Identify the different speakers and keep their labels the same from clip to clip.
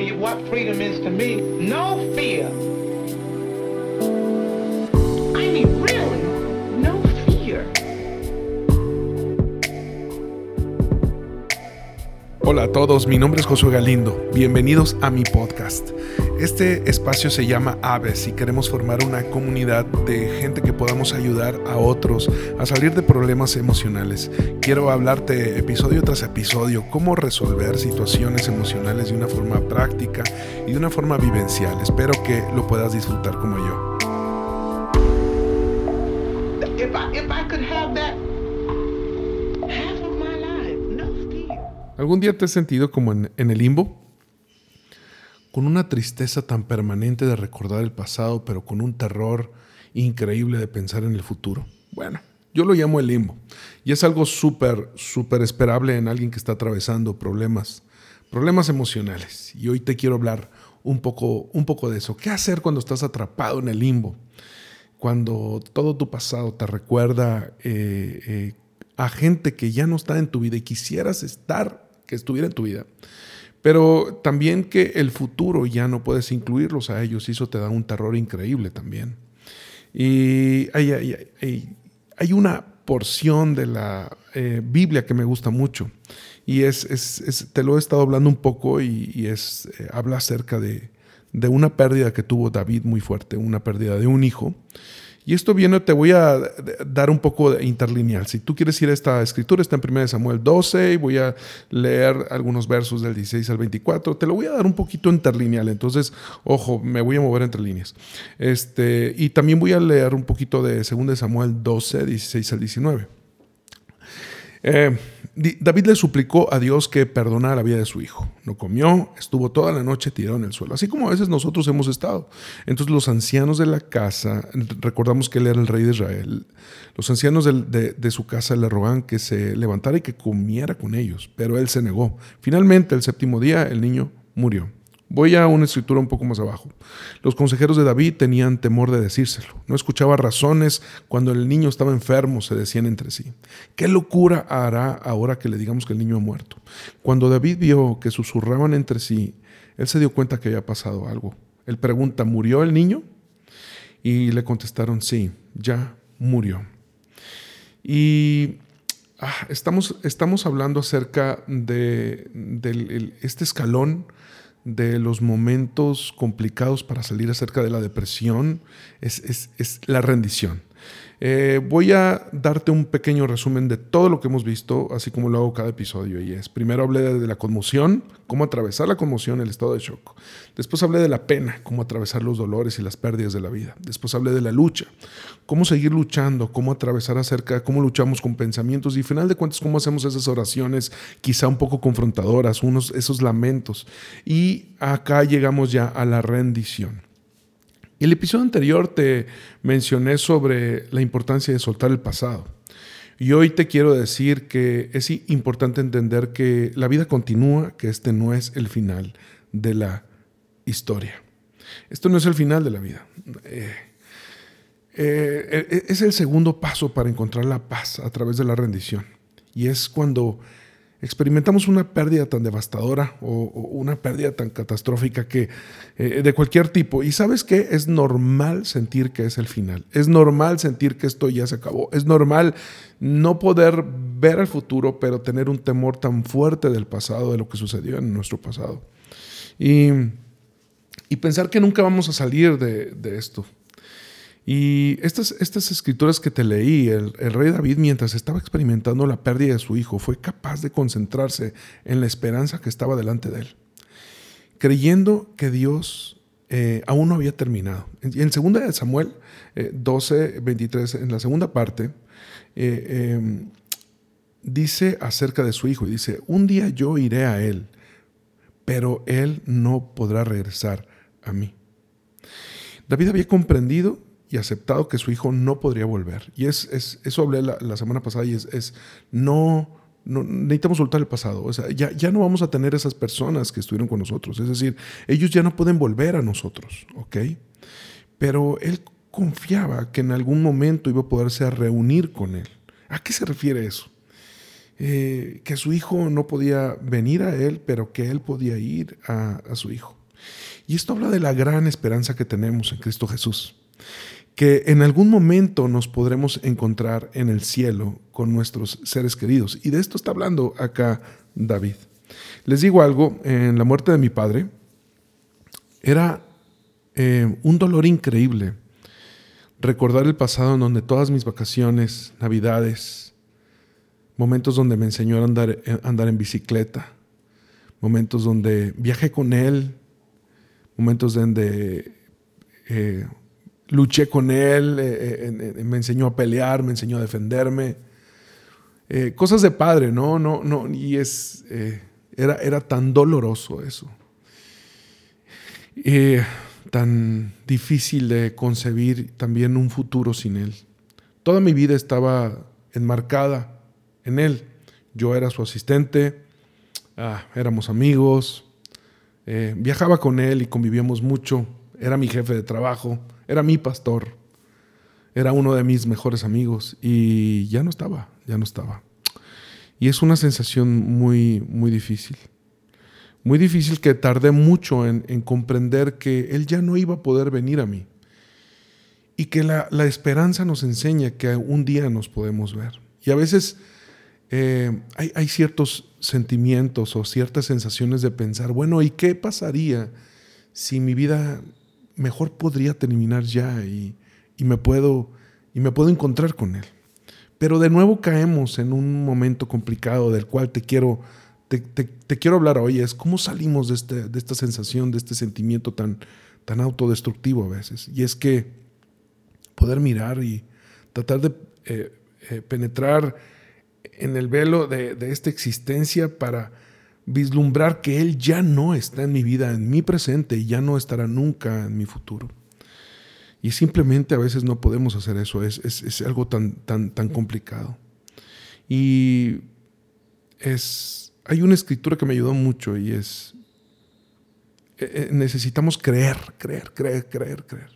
Speaker 1: tell you what freedom is to me. No fear.
Speaker 2: A todos, mi nombre es Josué Galindo. Bienvenidos a mi podcast. Este espacio se llama Aves y queremos formar una comunidad de gente que podamos ayudar a otros a salir de problemas emocionales. Quiero hablarte episodio tras episodio cómo resolver situaciones emocionales de una forma práctica y de una forma vivencial. Espero que lo puedas disfrutar como yo.
Speaker 1: If I, if I
Speaker 2: ¿Algún día te has sentido como en, el limbo? Con una tristeza tan permanente de recordar el pasado, pero con un terror increíble de pensar en el futuro. Bueno, yo lo llamo el limbo. Y es algo súper, súper esperable en alguien que está atravesando problemas, problemas emocionales. Y hoy te quiero hablar un poco, un poco de eso. ¿Qué hacer cuando estás atrapado en el limbo? Cuando todo tu pasado te recuerda eh, eh, a gente que ya no está en tu vida y quisieras estar, que estuviera en tu vida. Pero también que el futuro ya no puedes incluirlos a ellos y eso te da un terror increíble también. Y hay, hay, hay, una porción de la eh, Biblia que me gusta mucho y es, te lo he estado hablando un poco y, y es, eh, habla acerca de, de una pérdida que tuvo David muy fuerte, una pérdida de un hijo. Y esto viene, te voy a dar un poco de interlineal. Si tú quieres ir a esta escritura, está en 1 Samuel 12 y voy a leer algunos versos del 16 al 24. Te lo voy a dar un poquito interlineal. Entonces, ojo, me voy a mover entre líneas. Este, y también voy a leer un poquito de 2 Samuel 12, 16 al 19. Eh, David le suplicó a Dios que perdonara la vida de su hijo. No comió, estuvo toda la noche tirado en el suelo, así como a veces nosotros hemos estado. Entonces los ancianos de la casa, recordamos que él era el rey de Israel, los ancianos de, su casa le rogan que se levantara y que comiera con ellos, pero él se negó. Finalmente, el séptimo día, el niño murió. Voy a una escritura un poco más abajo. Los consejeros de David tenían temor de decírselo. No escuchaba razones cuando el niño estaba enfermo, se decían entre sí. ¿Qué locura hará ahora que le digamos que el niño ha muerto? Cuando David vio que susurraban entre sí, él se dio cuenta que había pasado algo. Él pregunta, ¿murió el niño? Y le contestaron, sí, ya murió. Y ah, estamos, estamos hablando acerca de, de este escalón de los momentos complicados para salir acerca de la depresión es, es, es la rendición. Eh, voy a darte un pequeño resumen de todo lo que hemos visto, así como lo hago cada episodio. Y es, primero hablé de, la conmoción, cómo atravesar la conmoción, el estado de shock. Después hablé de la pena, cómo atravesar los dolores y las pérdidas de la vida. Después hablé de la lucha, cómo seguir luchando, cómo atravesar acerca, cómo luchamos con pensamientos y al final de cuentas cómo hacemos esas oraciones quizá un poco confrontadoras, unos, esos lamentos. Y acá llegamos ya a la rendición. El episodio anterior te mencioné sobre la importancia de soltar el pasado. Y hoy te quiero decir que es importante entender que la vida continúa, que este no es el final de la historia. Esto no es el final de la vida. Eh, eh, es el segundo paso para encontrar la paz a través de la rendición. Y es cuando experimentamos una pérdida tan devastadora o, una pérdida tan catastrófica que eh, de cualquier tipo. Y sabes que es normal sentir que es el final. Es normal sentir que esto ya se acabó. Es normal no poder ver el futuro, pero tener un temor tan fuerte del pasado, de lo que sucedió en nuestro pasado. Y, pensar que nunca vamos a salir de esto. Y estas, estas escrituras que te leí, el, rey David, mientras estaba experimentando la pérdida de su hijo, fue capaz de concentrarse en la esperanza que estaba delante de él, creyendo que Dios eh, aún no había terminado. En, en 2 Samuel eh, 12, 23, en la segunda parte, eh, dice acerca de su hijo, y dice, un día yo iré a él, pero él no podrá regresar a mí. David había comprendido y aceptado que su hijo no podría volver. Y es, es eso hablé la, la, semana pasada y es, es no, no, necesitamos soltar el pasado. O sea, ya, ya no vamos a tener esas personas que estuvieron con nosotros. Es decir, ellos ya no pueden volver a nosotros, ¿ok? Pero él confiaba que en algún momento iba a poderse reunir con él. ¿A qué se refiere eso? eh, que su hijo no podía venir a él, pero que él podía ir a, a su hijo. Y esto habla de la gran esperanza que tenemos en Cristo Jesús, que en algún momento nos podremos encontrar en el cielo con nuestros seres queridos. Y de esto está hablando acá David. Les digo algo, en la muerte de mi padre era eh, un dolor increíble recordar el pasado en donde todas mis vacaciones, navidades, momentos donde me enseñó a andar, eh, andar en bicicleta, momentos donde viajé con él, momentos donde eh, luché con él, me enseñó a pelear, me enseñó a defenderme. cosas de padre, ¿no? no, no y es, era, era tan doloroso eso tan difícil de concebir también un futuro sin Él. Toda mi vida estaba enmarcada en Él. Yo era su asistente, ah, éramos amigos, eh, viajaba con Él y convivíamos mucho, era mi jefe de trabajo, era mi pastor, era uno de mis mejores amigos y ya no estaba, ya no estaba. Y es una sensación muy, muy difícil muy difícil que tardé mucho en, comprender que Él ya no iba a poder venir a mí. Y que la, esperanza nos enseña que un día nos podemos ver. Y a veces eh, hay, ciertos sentimientos o ciertas sensaciones de pensar, bueno, ¿y qué pasaría si mi vida mejor podría terminar ya y, y me, puedo, y me puedo encontrar con Él? Pero de nuevo caemos en un momento complicado del cual te quiero te, quiero hablar hoy es cómo salimos de, este, de, esta sensación, de este sentimiento tan, tan autodestructivo a veces. Y es que poder mirar y tratar de eh, eh, penetrar en el velo de, de, esta existencia para vislumbrar que Él ya no está en mi vida, en mi presente y ya no estará nunca en mi futuro. Y simplemente a veces no podemos hacer eso, es, es, algo tan, tan, tan complicado. Y es hay una escritura que me ayudó mucho y es, eh, eh, necesitamos creer, creer, creer, creer, creer.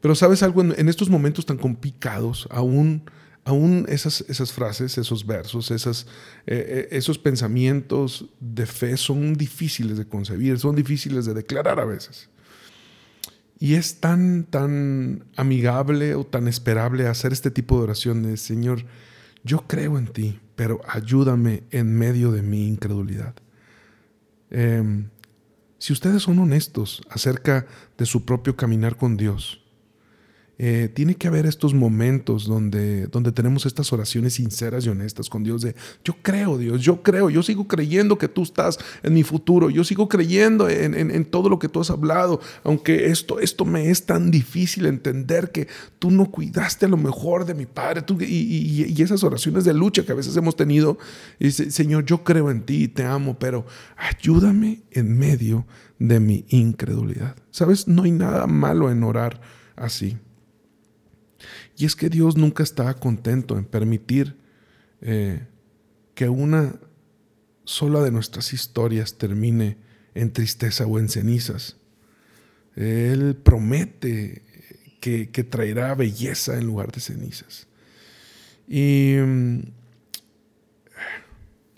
Speaker 2: Pero sabes algo, en, estos momentos tan complicados, aún, aún esas, esas frases, esos versos, esas, eh, esos pensamientos de fe son difíciles de concebir, son difíciles de declarar a veces. Y es tan, tan amigable o tan esperable hacer este tipo de oraciones, Señor, yo creo en ti, pero ayúdame en medio de mi incredulidad. Em, si ustedes son honestos acerca de su propio caminar con Dios, eh, tiene que haber estos momentos donde, donde tenemos estas oraciones sinceras y honestas con Dios de, yo creo Dios, yo creo, yo sigo creyendo que tú estás en mi futuro, yo sigo creyendo en, todo lo que tú has hablado, aunque esto, esto me es tan difícil entender que tú no cuidaste a lo mejor de mi Padre, tú, y, y, esas oraciones de lucha que a veces hemos tenido, y dice, Señor, yo creo en ti, te amo, pero ayúdame en medio de mi incredulidad. ¿Sabes? No hay nada malo en orar así. Y es que Dios nunca está contento en permitir eh, que una sola de nuestras historias termine en tristeza o en cenizas. Él promete que, traerá belleza en lugar de cenizas. Y mm,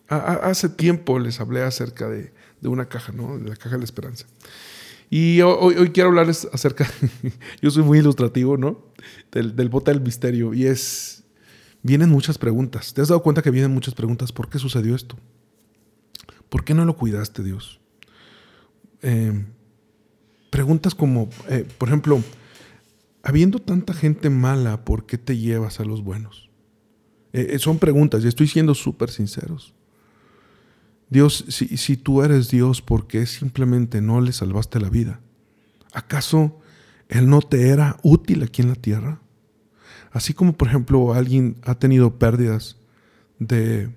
Speaker 2: hace tiempo les hablé acerca de, una caja, ¿no? De la caja de la esperanza. Y hoy, hoy quiero hablarles acerca, yo soy muy ilustrativo, ¿no? Del, del bote del misterio. Y es, vienen muchas preguntas. ¿Te has dado cuenta que vienen muchas preguntas? ¿Por qué sucedió esto? ¿Por qué no lo cuidaste, Dios? Eh, preguntas como, eh, por ejemplo, habiendo tanta gente mala, ¿por qué te llevas a los buenos? Eh, son preguntas y estoy siendo súper sinceros. Dios, si, tú eres Dios, ¿por qué simplemente no le salvaste la vida? ¿Acaso Él no te era útil aquí en la tierra? Así como, por ejemplo, alguien ha tenido pérdidas de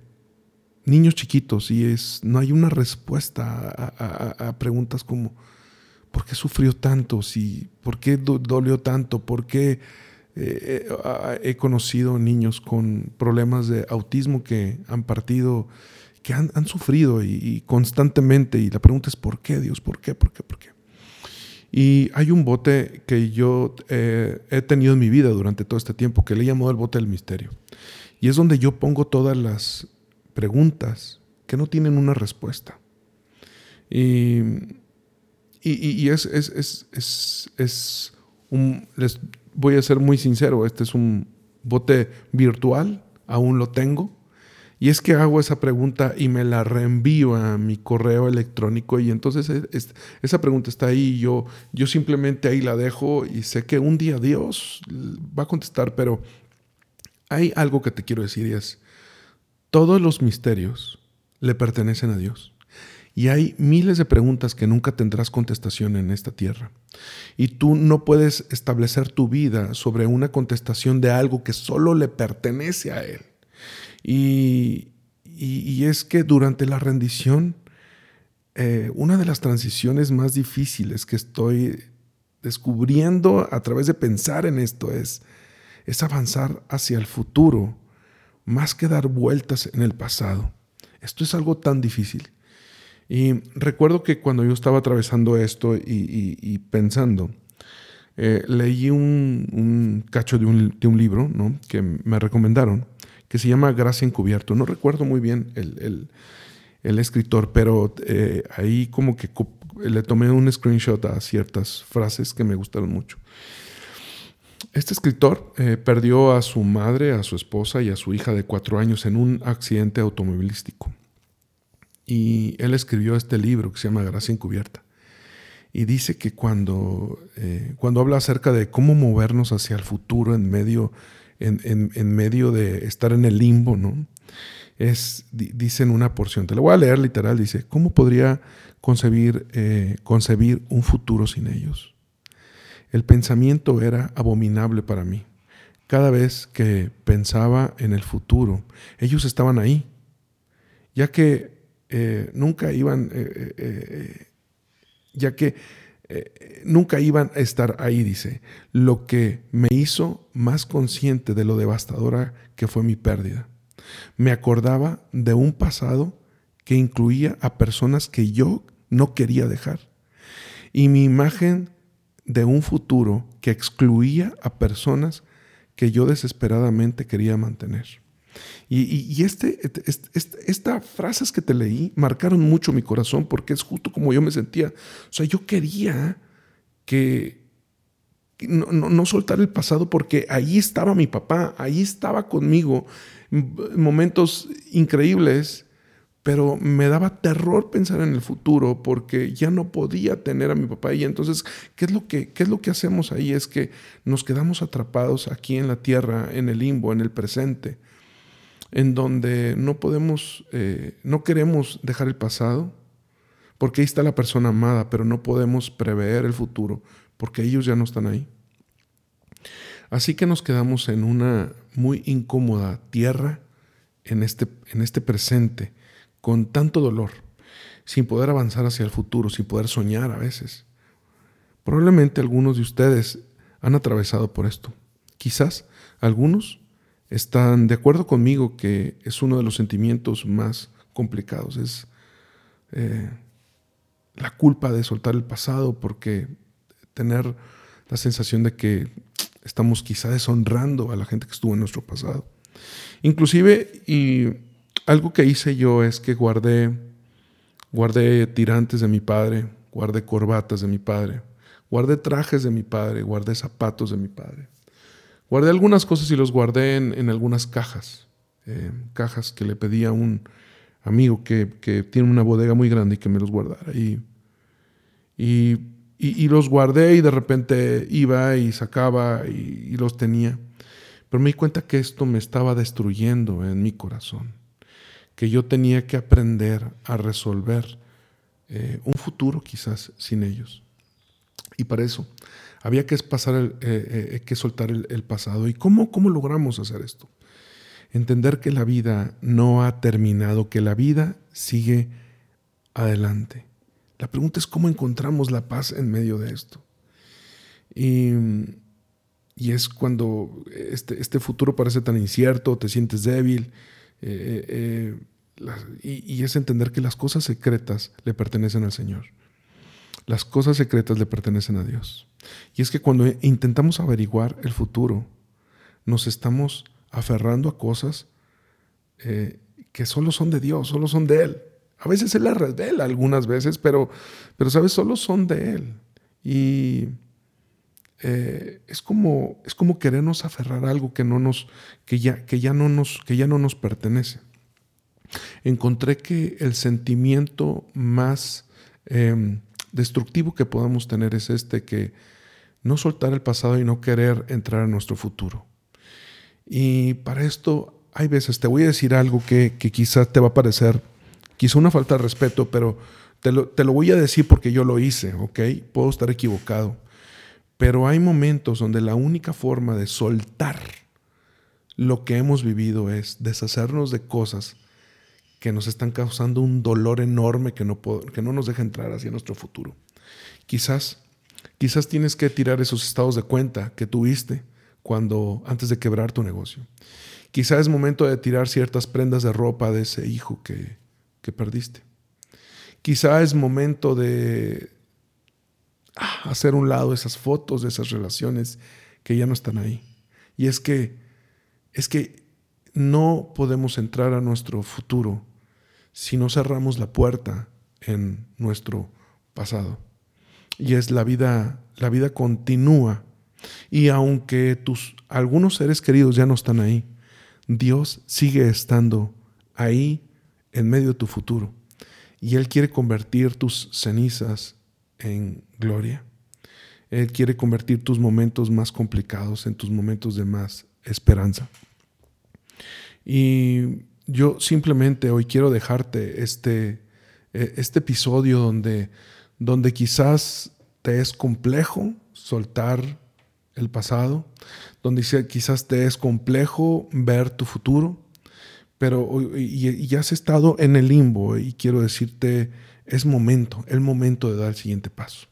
Speaker 2: niños chiquitos y es, no hay una respuesta a, preguntas como, ¿por qué sufrió tanto? Si, ¿Por qué dolió tanto? ¿Por qué eh, eh, he conocido niños con problemas de autismo que han partido que han, sufrido y, constantemente. Y la pregunta es, ¿por qué, Dios? ¿Por qué? ¿Por qué? ¿Por qué? Y hay un bote que yo eh, he tenido en mi vida durante todo este tiempo, que le llamo el bote del misterio. Y es donde yo pongo todas las preguntas que no tienen una respuesta. Y, y, es, es, es, es, un, les voy a ser muy sincero, este es un bote virtual, aún lo tengo. Y es que hago esa pregunta y me la reenvío a mi correo electrónico y entonces esa pregunta está ahí yo, yo simplemente ahí la dejo y sé que un día Dios va a contestar, pero hay algo que te quiero decir y es, todos los misterios le pertenecen a Dios. Y hay miles de preguntas que nunca tendrás contestación en esta tierra. Y tú no puedes establecer tu vida sobre una contestación de algo que solo le pertenece a Él. Y, es que durante la rendición, eh, una de las transiciones más difíciles que estoy descubriendo a través de pensar en esto es, es avanzar hacia el futuro más que dar vueltas en el pasado. Esto es algo tan difícil. Y recuerdo que cuando yo estaba atravesando esto y, pensando, eh, leí un, cacho de un, libro que me recomendaron, que se llama Gracia Encubierto. No recuerdo muy bien el, escritor, pero eh, ahí como que le tomé un screenshot a ciertas frases que me gustaron mucho. Este escritor eh, perdió a su madre, a su esposa y a su hija de cuatro años en un accidente automovilístico. Y él escribió este libro que se llama Gracia Encubierta. Y dice que cuando, eh, cuando habla acerca de cómo movernos hacia el futuro en medio, en, medio de estar en el limbo, ¿no? Es, dice en una porción, te lo voy a leer literal, dice, ¿cómo podría concebir, eh, concebir un futuro sin ellos? El pensamiento era abominable para mí. Cada vez que pensaba en el futuro, ellos estaban ahí, ya que eh, nunca iban, eh, ya que nunca iban a estar ahí, dice, lo que me hizo más consciente de lo devastadora que fue mi pérdida. Me acordaba de un pasado que incluía a personas que yo no quería dejar. Y mi imagen de un futuro que excluía a personas que yo desesperadamente quería mantener. Y, este, estas frases que te leí marcaron mucho mi corazón porque es justo como yo me sentía. O sea, yo quería que no, no soltar el pasado porque ahí estaba mi papá, ahí estaba conmigo, momentos increíbles pero me daba terror pensar en el futuro porque ya no podía tener a mi papá. Y entonces ¿qué es lo que qué es lo que hacemos ahí es que nos quedamos atrapados aquí en la tierra en el limbo en el presente en donde no podemos eh, no queremos dejar el pasado porque ahí está la persona amada pero no podemos prever el futuro porque ellos ya no están ahí así que nos quedamos en una muy incómoda tierra en este en este presente con tanto dolor, sin poder avanzar hacia el futuro, sin poder soñar a veces. Probablemente algunos de ustedes han atravesado por esto. Quizás algunos están de acuerdo conmigo que es uno de los sentimientos más complicados. Es eh, la culpa de soltar el pasado porque tener la sensación de que estamos quizá deshonrando a la gente que estuvo en nuestro pasado. Inclusive, y algo que hice yo es que guardé, guardé tirantes de mi padre, guardé corbatas de mi padre, guardé trajes de mi padre, guardé zapatos de mi padre. Guardé algunas cosas y los guardé en, algunas cajas, eh, cajas que le pedí a un amigo que, tiene una bodega muy grande y que me los guardara. Y, y, los guardé y de repente iba y sacaba y los tenía. Pero me di cuenta que esto me estaba destruyendo en mi corazón que yo tenía que aprender a resolver eh, un futuro quizás sin ellos. Y para eso había que, pasar el, eh, eh, que soltar el, pasado. ¿Y cómo, cómo logramos hacer esto? Entender que la vida no ha terminado, que la vida sigue adelante. La pregunta es cómo encontramos la paz en medio de esto. Y, y es cuando este, este futuro parece tan incierto, te sientes débil, eh, eh, y, es entender que las cosas secretas le pertenecen al Señor. Las cosas secretas le pertenecen a Dios. Y es que cuando intentamos averiguar el futuro, nos estamos aferrando a cosas eh, que solo son de Dios, solo son de Él. A veces Él las revela algunas veces, pero, pero sabes, solo son de Él. Y eh, es, como, es como querernos aferrar a algo que, no nos, que, ya, que, ya no nos, que ya no nos pertenece. Encontré que el sentimiento más em, destructivo que podamos tener es este, que no soltar el pasado y no querer entrar a nuestro futuro. Y para esto hay veces, te voy a decir algo que, quizás te va a parecer, quizá una falta de respeto, pero te lo, te lo voy a decir porque yo lo hice, ¿ok? Puedo estar equivocado. Pero hay momentos donde la única forma de soltar lo que hemos vivido es deshacernos de cosas que nos están causando un dolor enorme que no, que no nos deja entrar hacia nuestro futuro. Quizás, quizás tienes que tirar esos estados de cuenta que tuviste cuando antes de quebrar tu negocio. Quizás es momento de tirar ciertas prendas de ropa de ese hijo que, que perdiste. Quizá es momento de Ah, hacer un lado esas fotos de esas relaciones que ya no están ahí. Y es que es que no podemos entrar a nuestro futuro si no cerramos la puerta en nuestro pasado. Y es la vida, la vida continúa. Y aunque tus algunos seres queridos ya no están ahí, Dios sigue estando ahí en medio de tu futuro. Y Él quiere convertir tus cenizas en gloria. Él quiere convertir tus momentos más complicados en tus momentos de más esperanza. Y yo simplemente hoy quiero dejarte este, e, este episodio donde, donde quizás te es complejo soltar el pasado, donde quizás te es complejo ver tu futuro, pero y, y has estado en el limbo y quiero decirte es momento, el momento de dar el siguiente paso.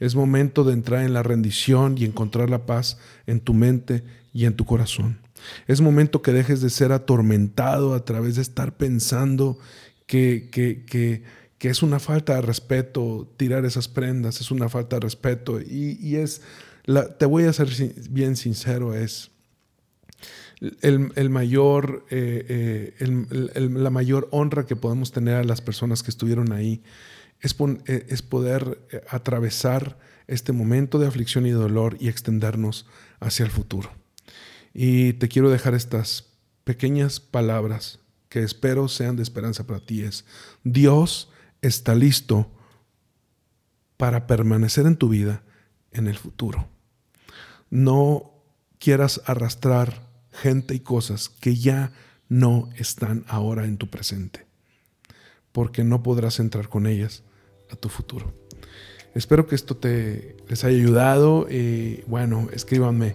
Speaker 2: Es momento de entrar en la rendición y encontrar la paz en tu mente y en tu corazón. Es momento que dejes de ser atormentado a través de estar pensando que, que, que, que es una falta de respeto tirar esas prendas, es una falta de respeto. Y, y es, la, te voy a ser bien sincero, es el, mayor, eh, eh, la mayor honra que podemos tener a las personas que estuvieron ahí es, eh, es poder atravesar este momento de aflicción y dolor y extendernos hacia el futuro. Y te quiero dejar estas pequeñas palabras que espero sean de esperanza para ti. Es, Dios está listo para permanecer en tu vida en el futuro. No quieras arrastrar gente y cosas que ya no están ahora en tu presente, porque no podrás entrar con ellas a tu futuro. Espero que esto te les haya ayudado y bueno, escríbanme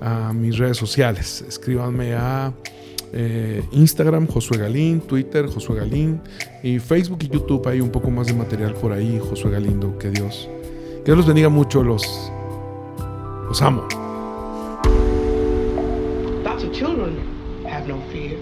Speaker 2: a mis redes sociales, escríbanme a eh, Instagram Josué Galín, Twitter Josué Galín y Facebook y YouTube hay un poco más de material por ahí, Josué Galindo, que Dios, que Dios los bendiga mucho, los, los amo.
Speaker 1: children have no fear.